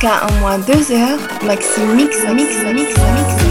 Jusqu'à un moins deux heures, Maxi Mix, Mix, Mix, Mix, Mix.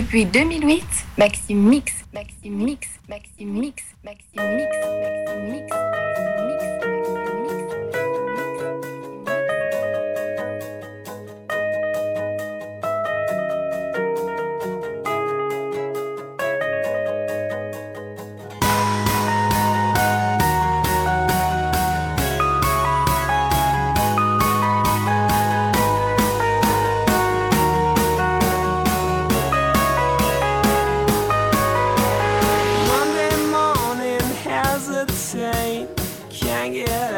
Depuis 2008, Maxime Mix, yeah.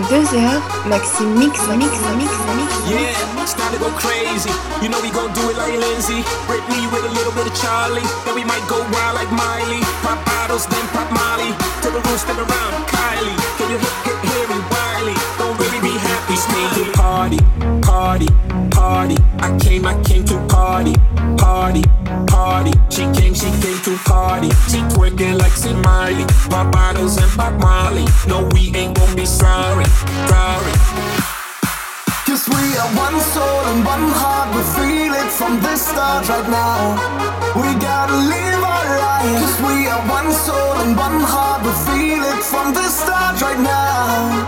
Jusqu'à un mois 2 heures, Maxime Mix, Mix, Mix, Mix. Yeah, it's time to go crazy. You know we gon' do it like Lindsay. Britney with a little bit of Charlie. Then we might go wild like Miley. Pop bottles, then pop Molly. Till the room spin around. Kylie, can you hit, hit, hear me? Wiley, don't really be happy. Stay to party, party, party. I came, I came to party, party, party. She came, she came to party. She twerking like Sid Miley. Pop bottles and pop Molly. No, we ain't gonna be sorry, sorry. Cause we are one soul and one heart, we feel it from the start right now. We gotta live our life. Cause we are one soul and one heart, we feel it from the start right now.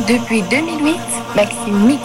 Depuis 2008, Maxime Mix.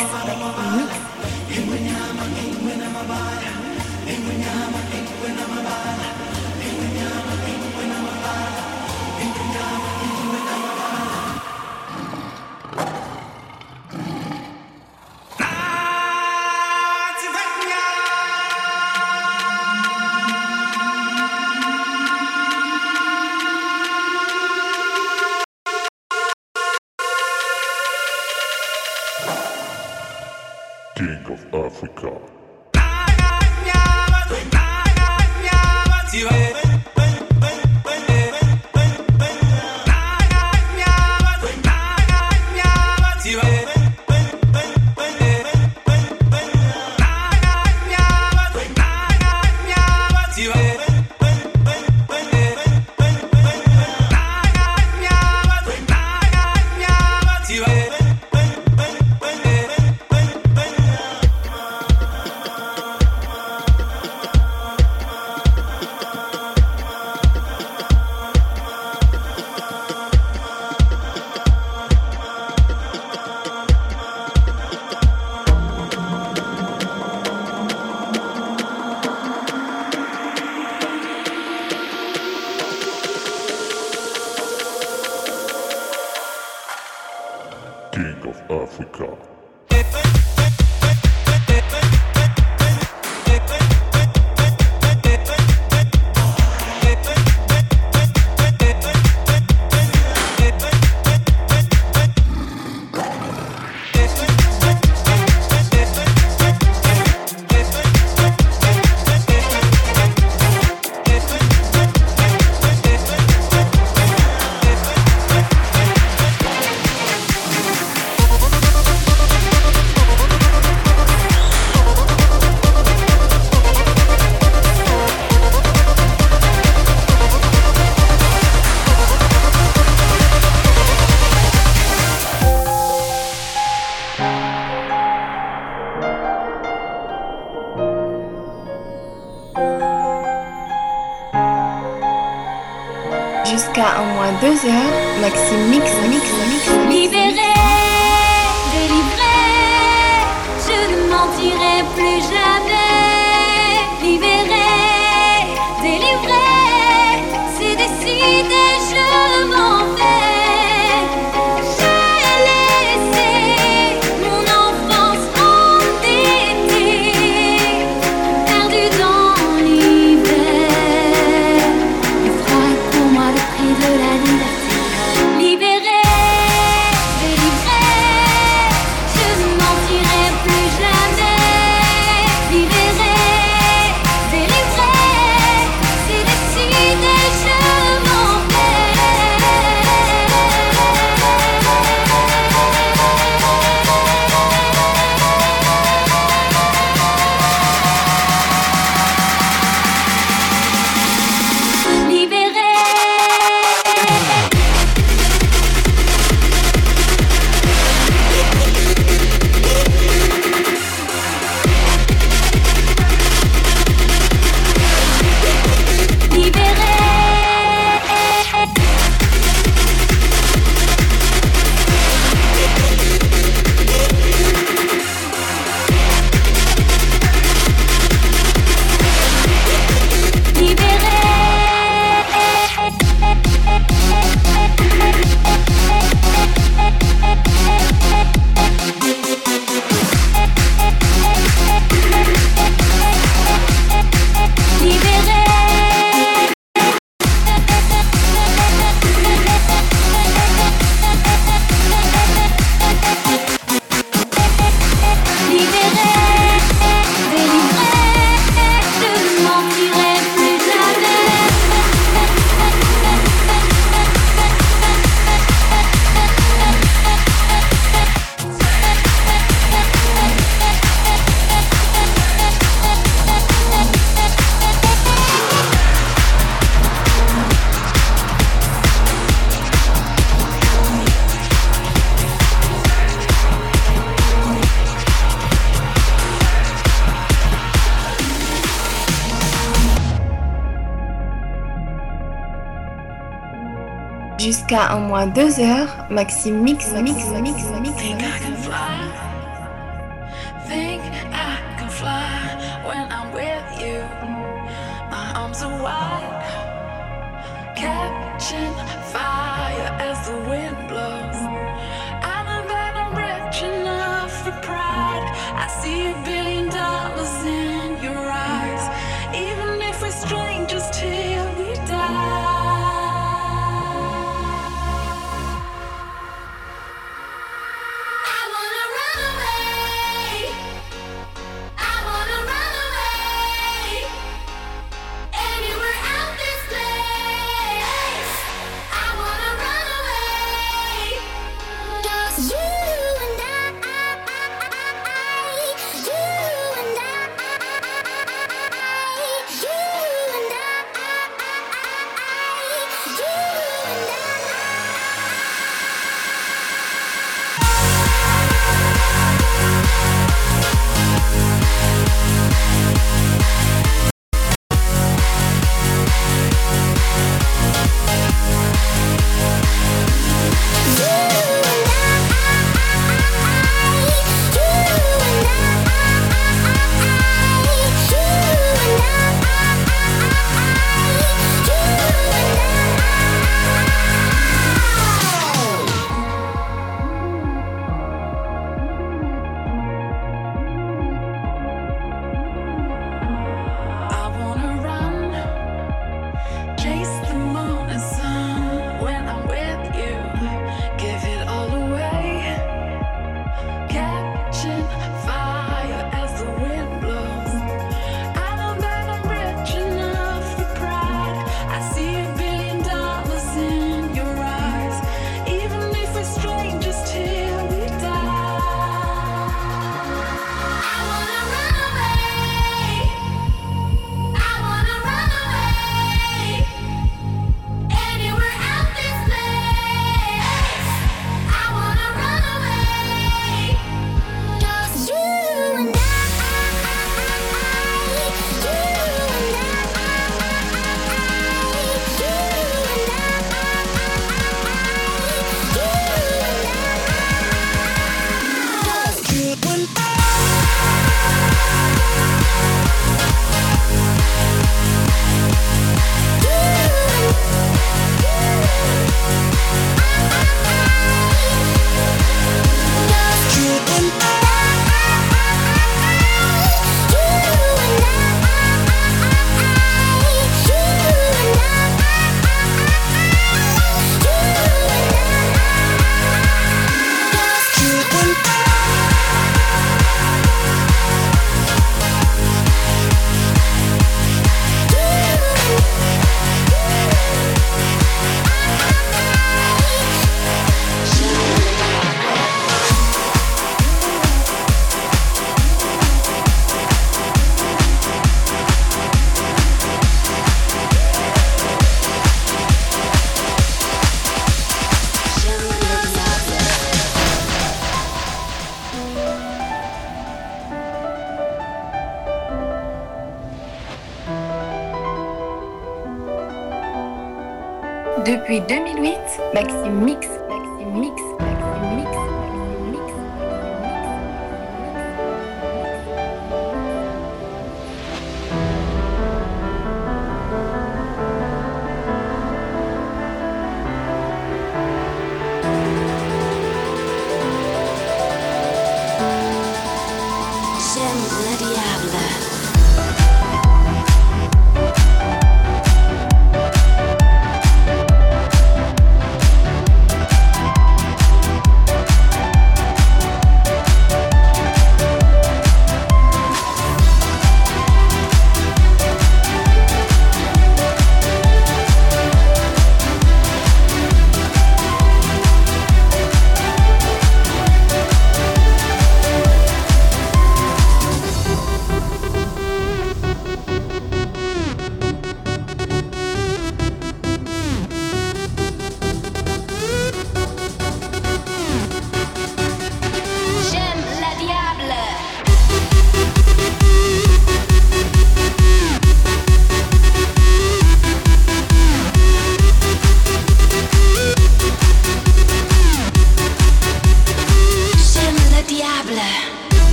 à au moins deux heures, Maxime mix, mix, mix, mix.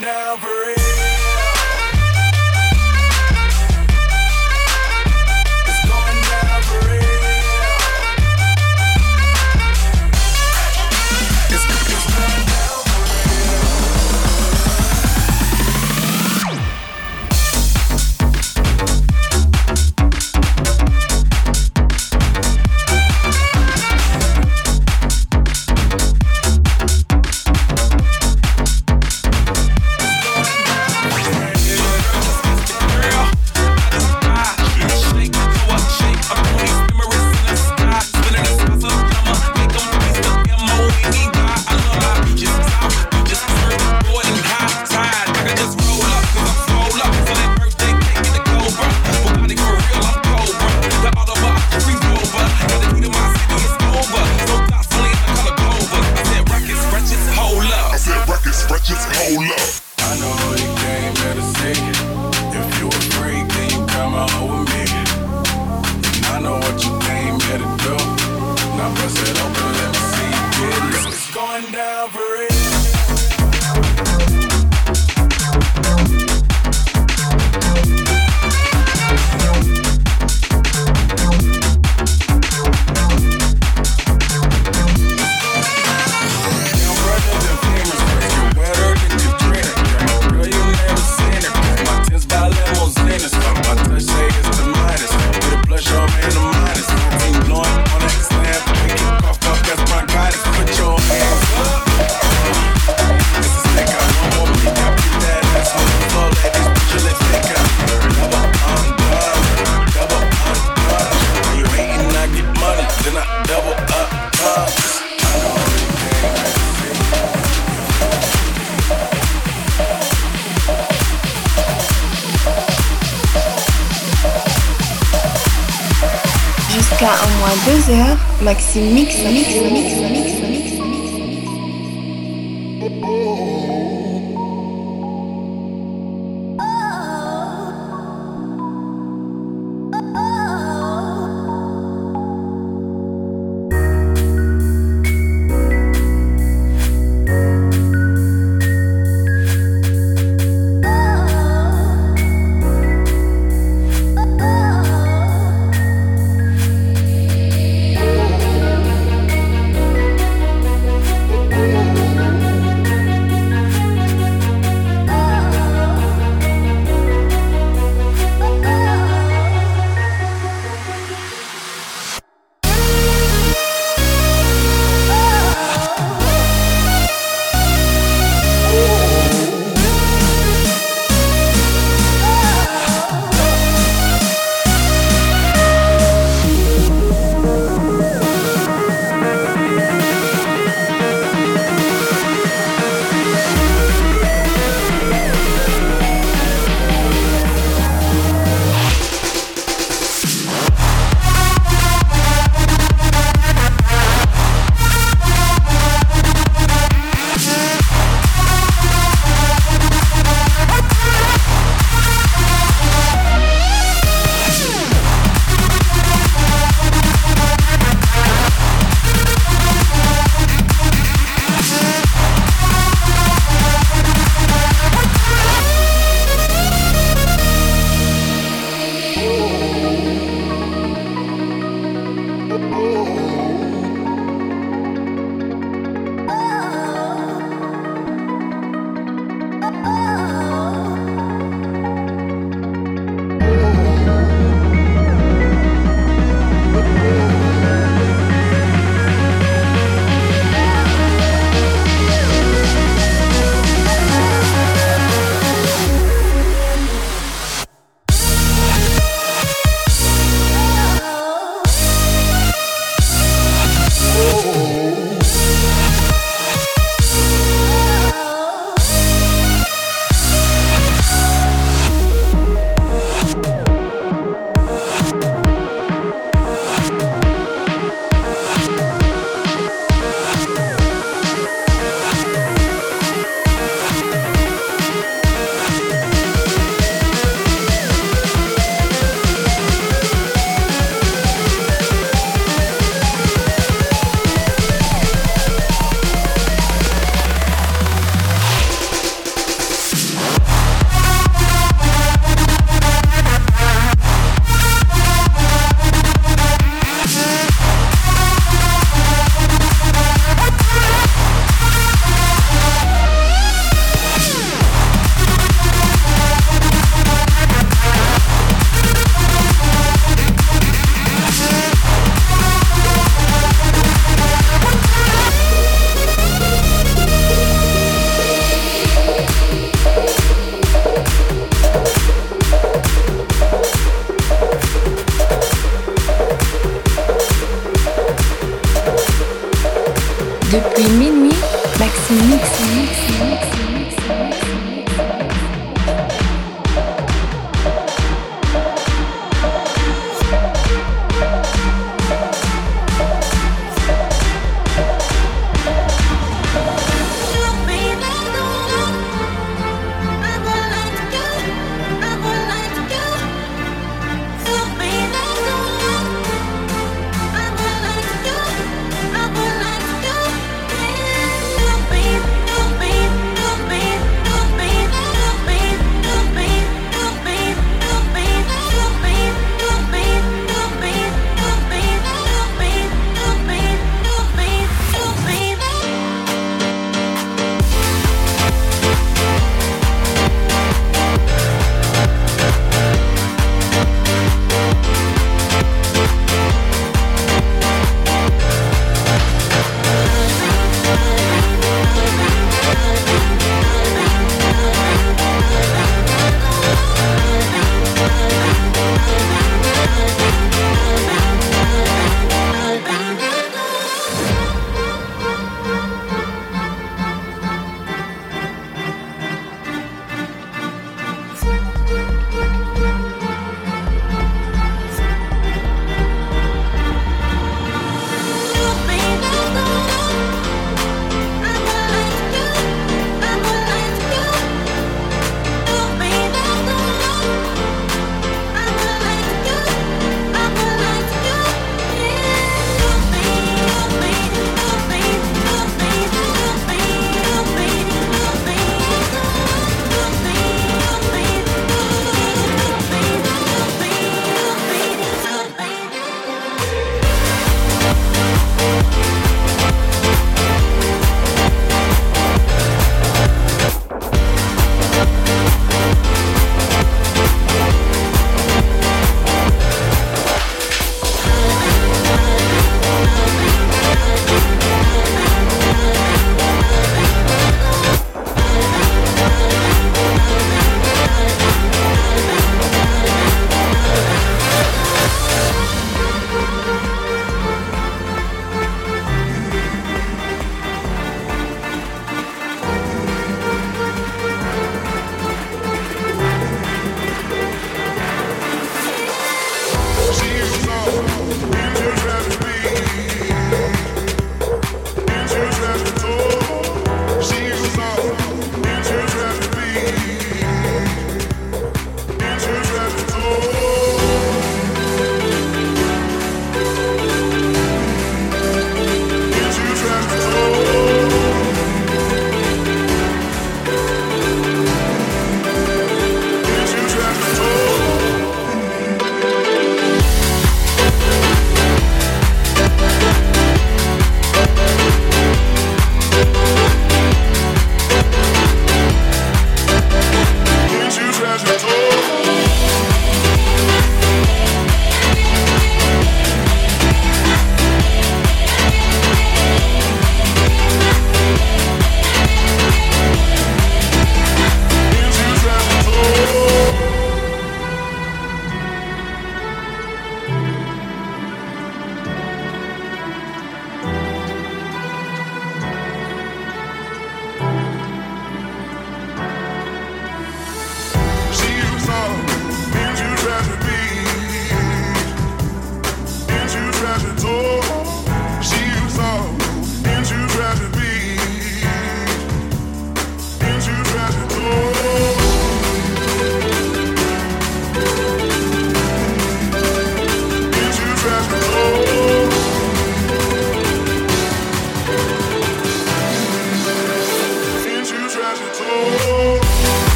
never Mix,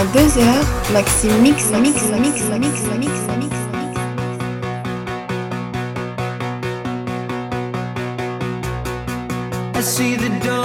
pendant deux heures, mix, mix, mix, mix, mix, mix. I see the dawn.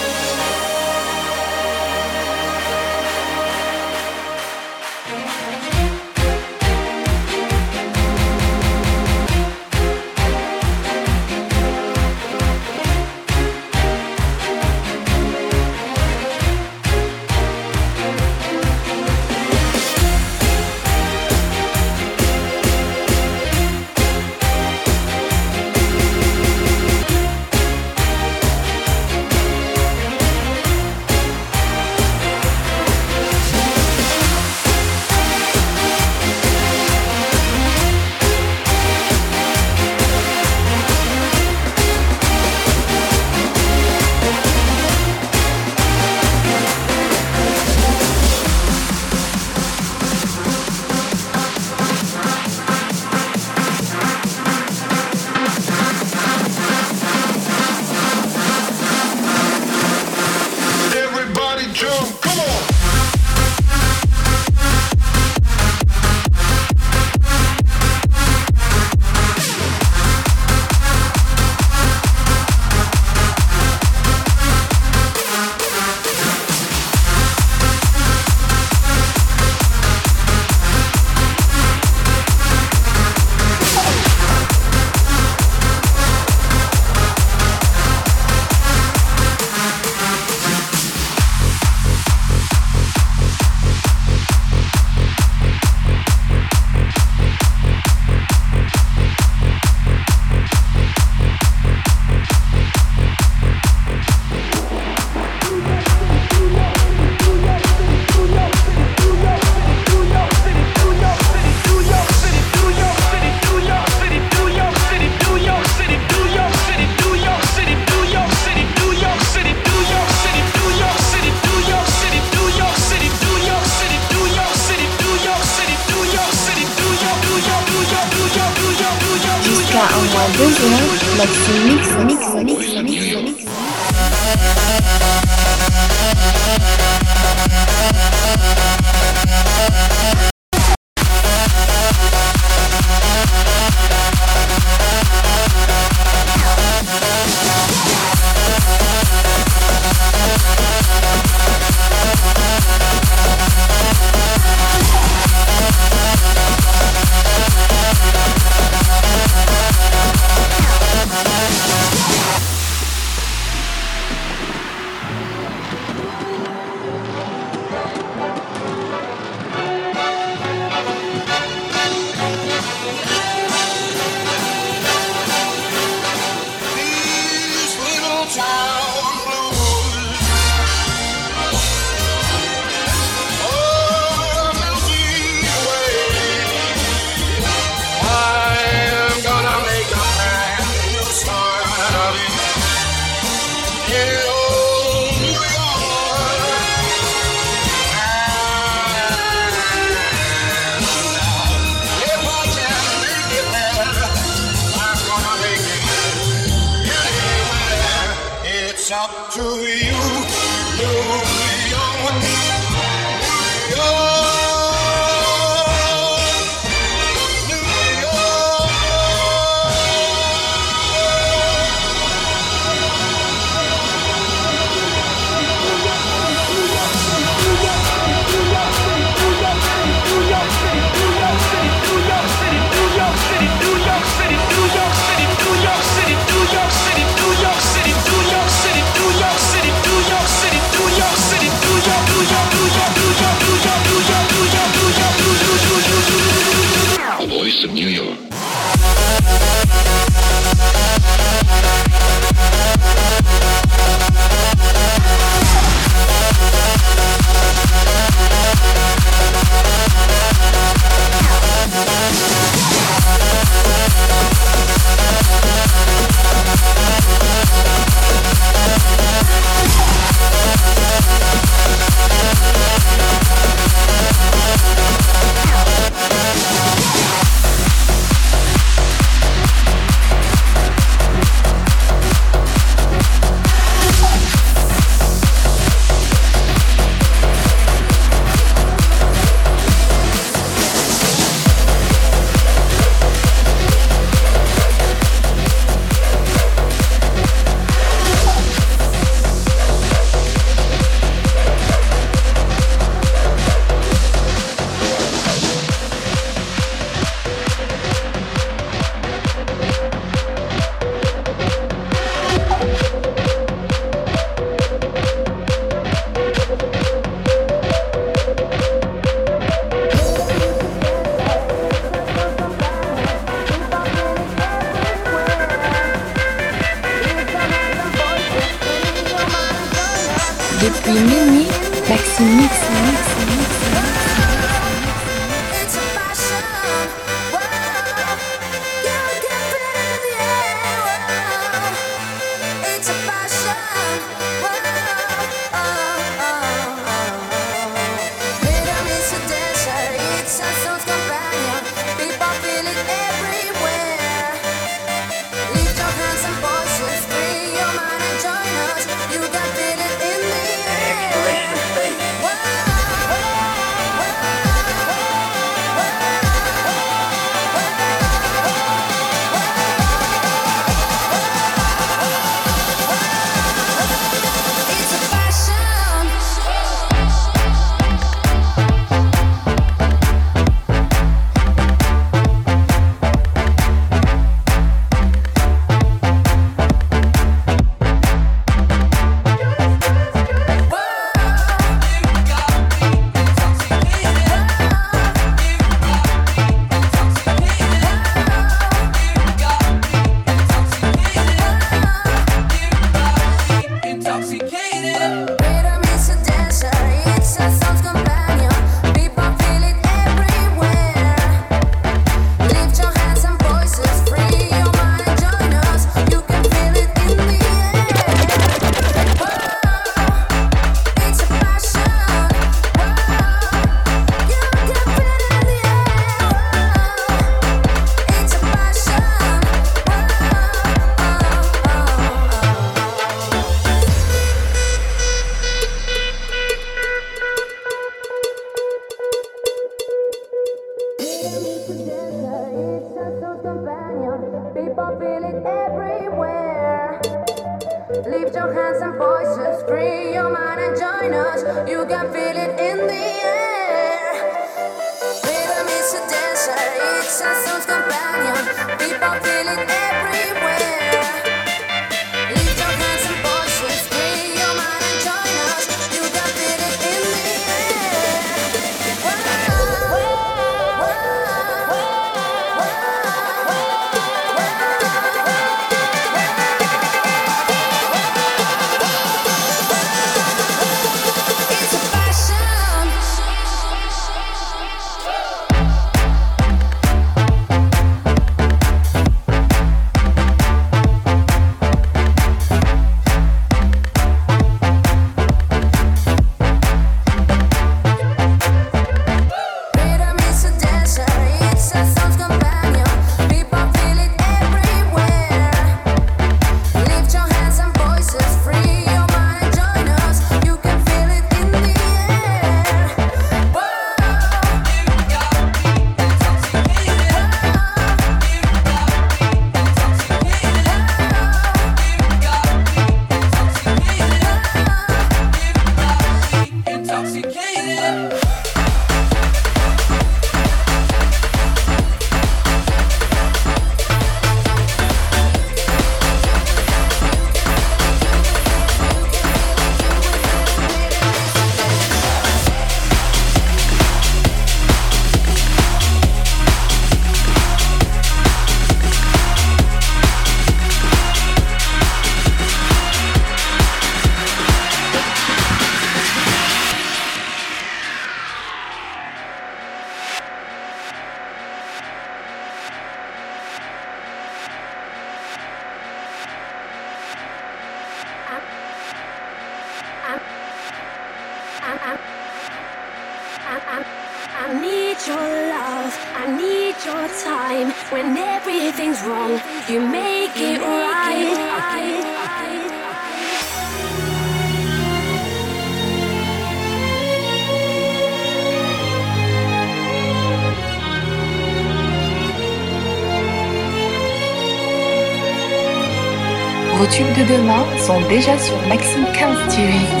Déjà sur Maxime 15 TV.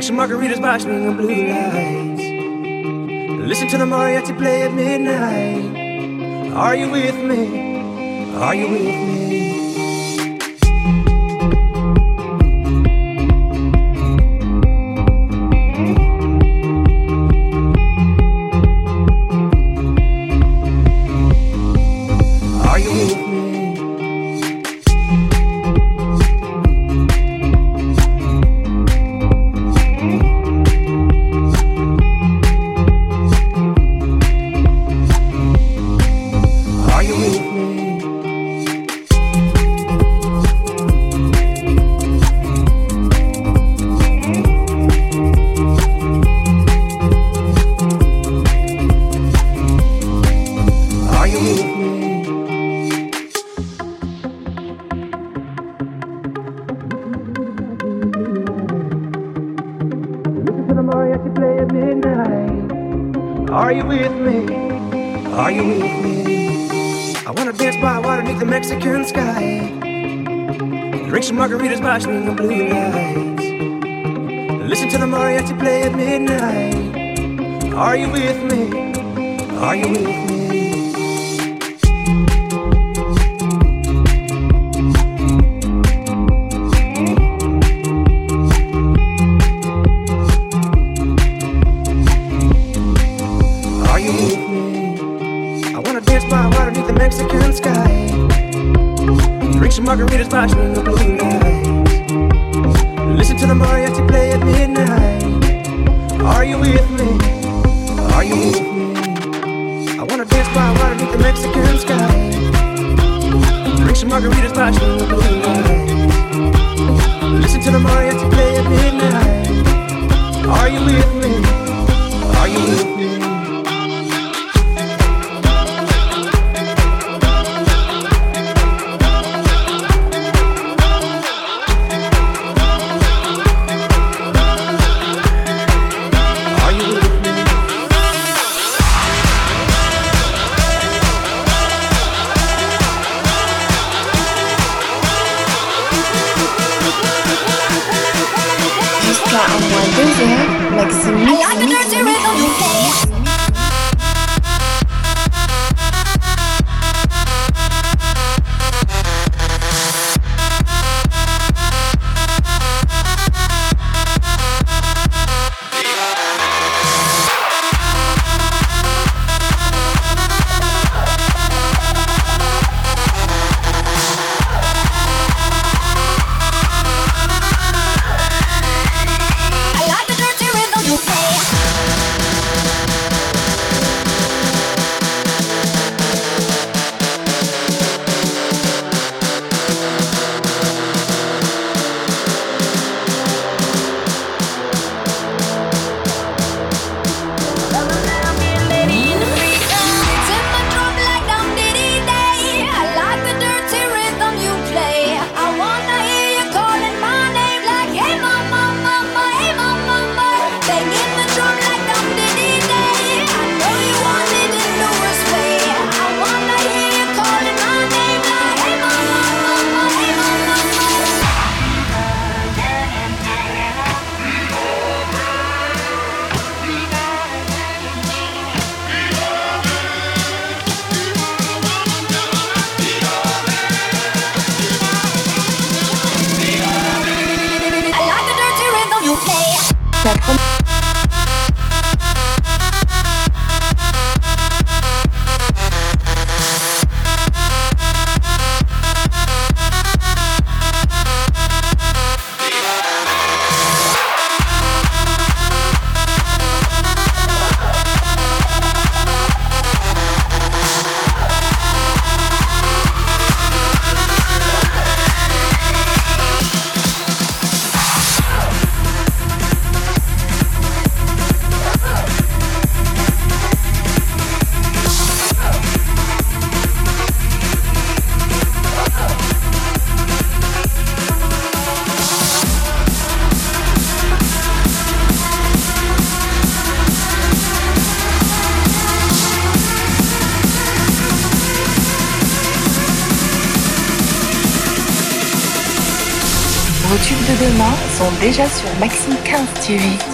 Drink some margaritas, watch me on blue lights. Listen to the mariachi play at midnight. Are you with me? Are you with me? Maxime 15 TV.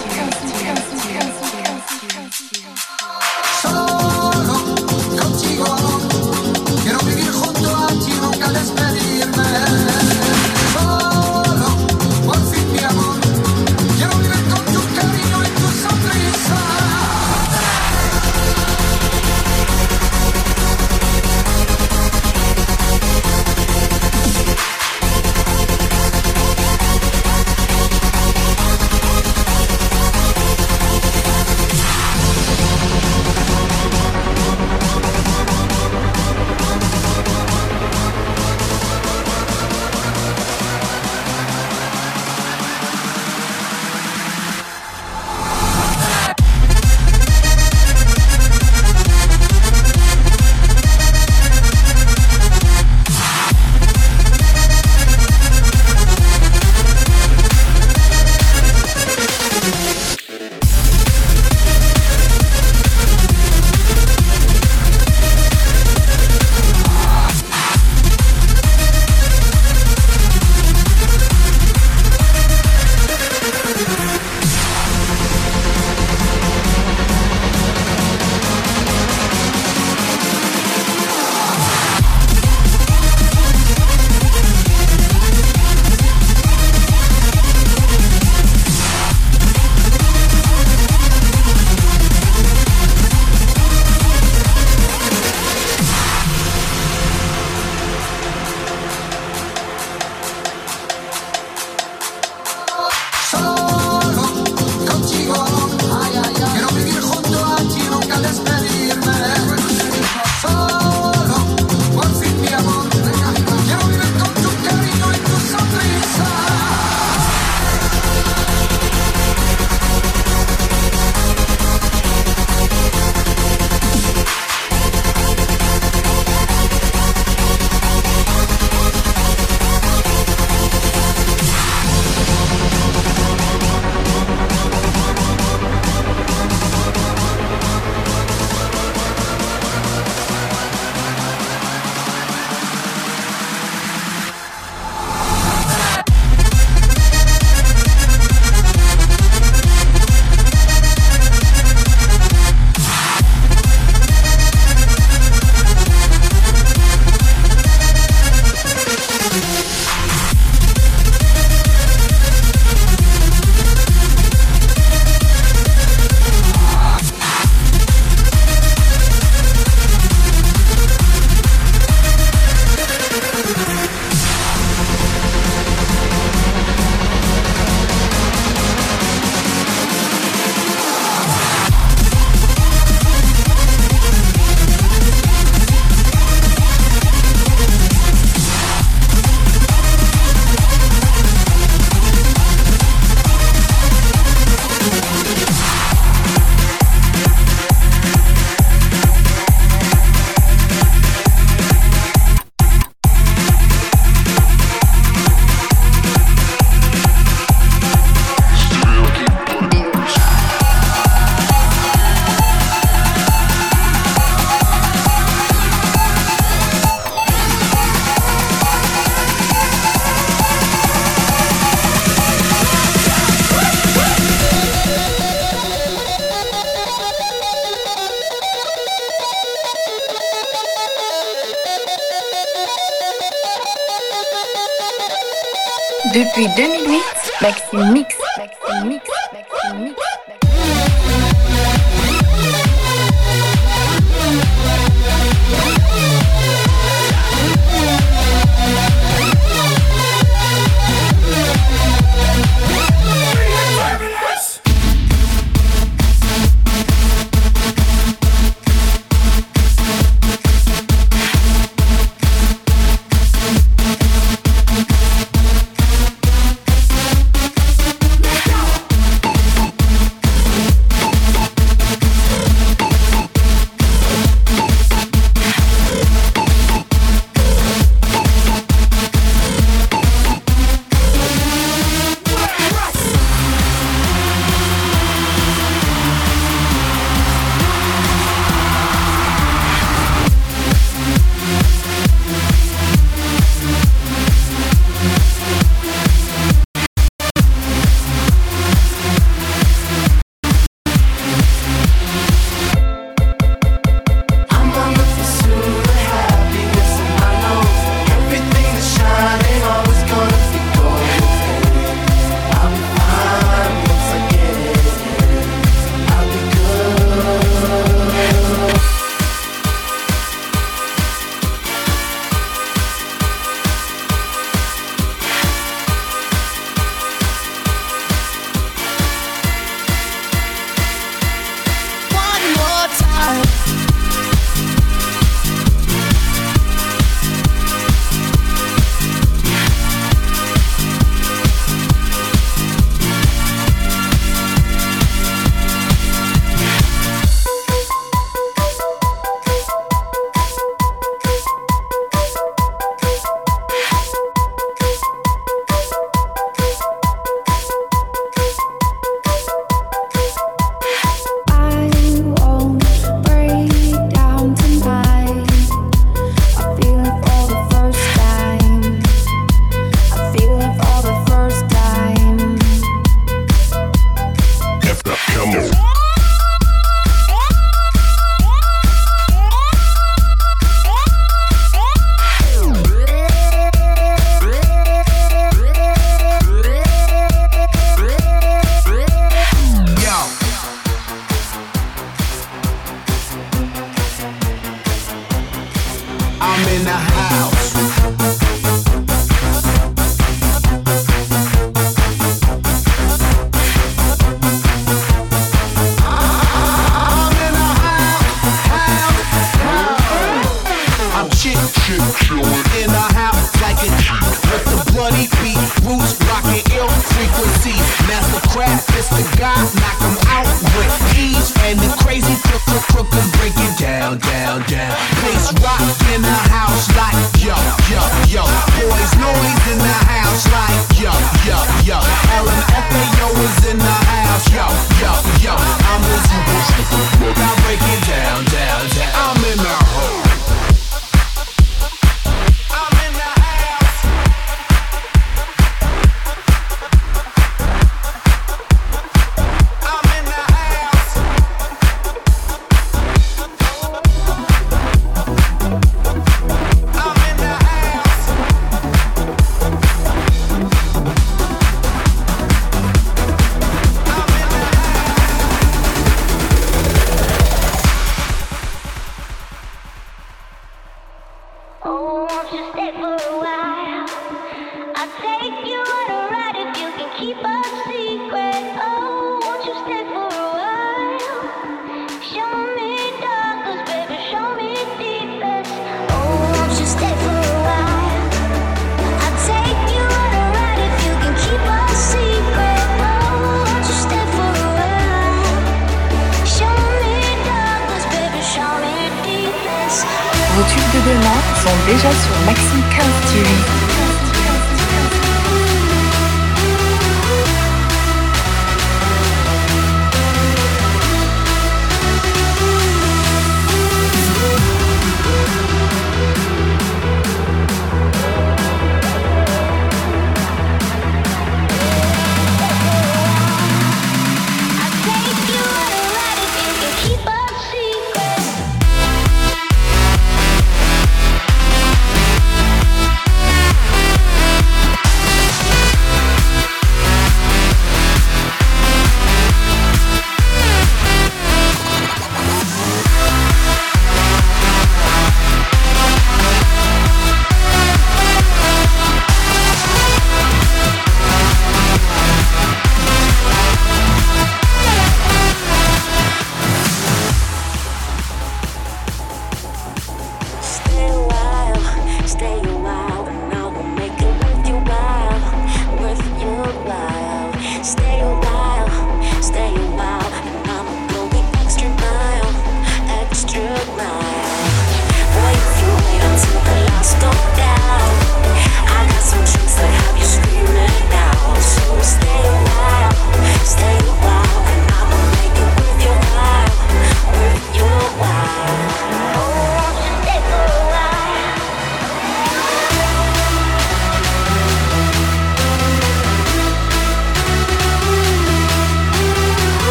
Vos tubes de demain sont déjà sur Maxime 15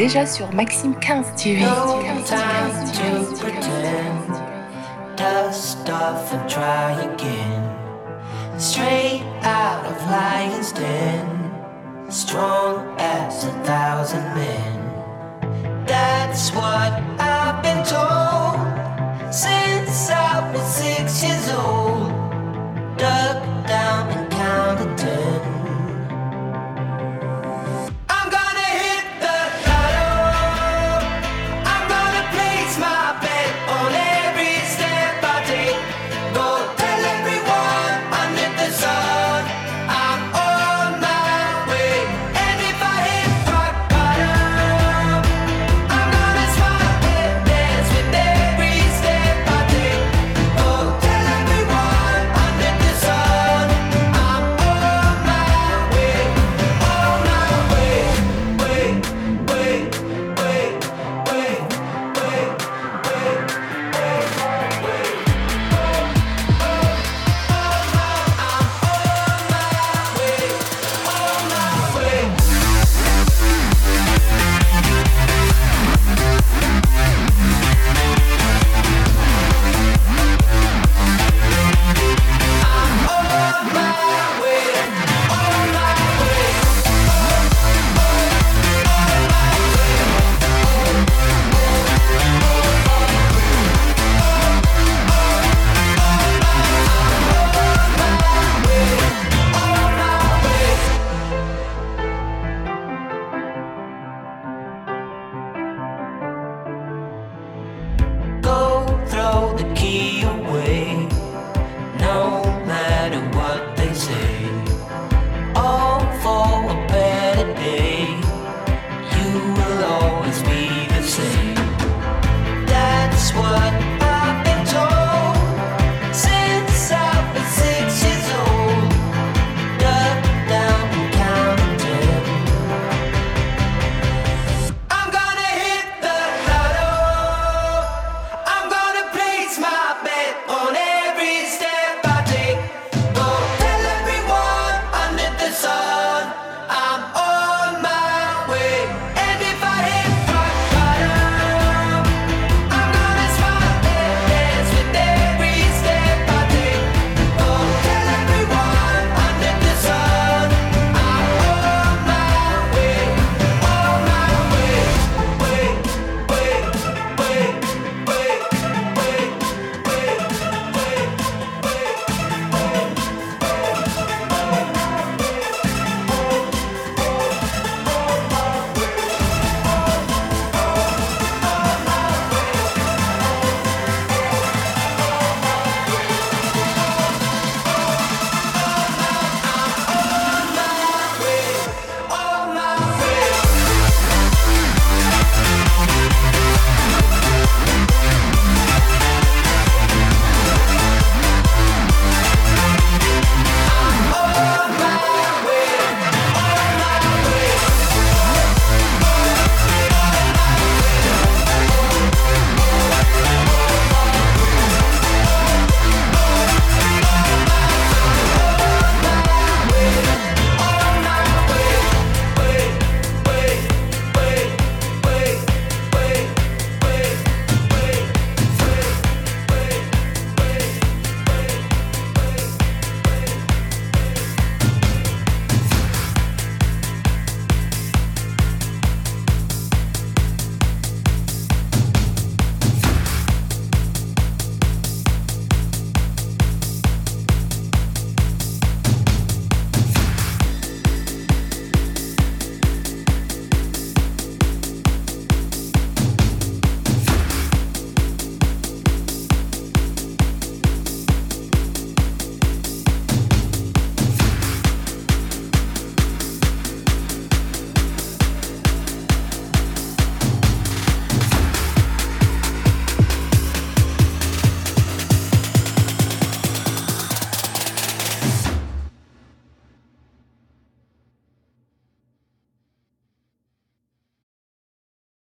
déjà sur Maxime 15 TV.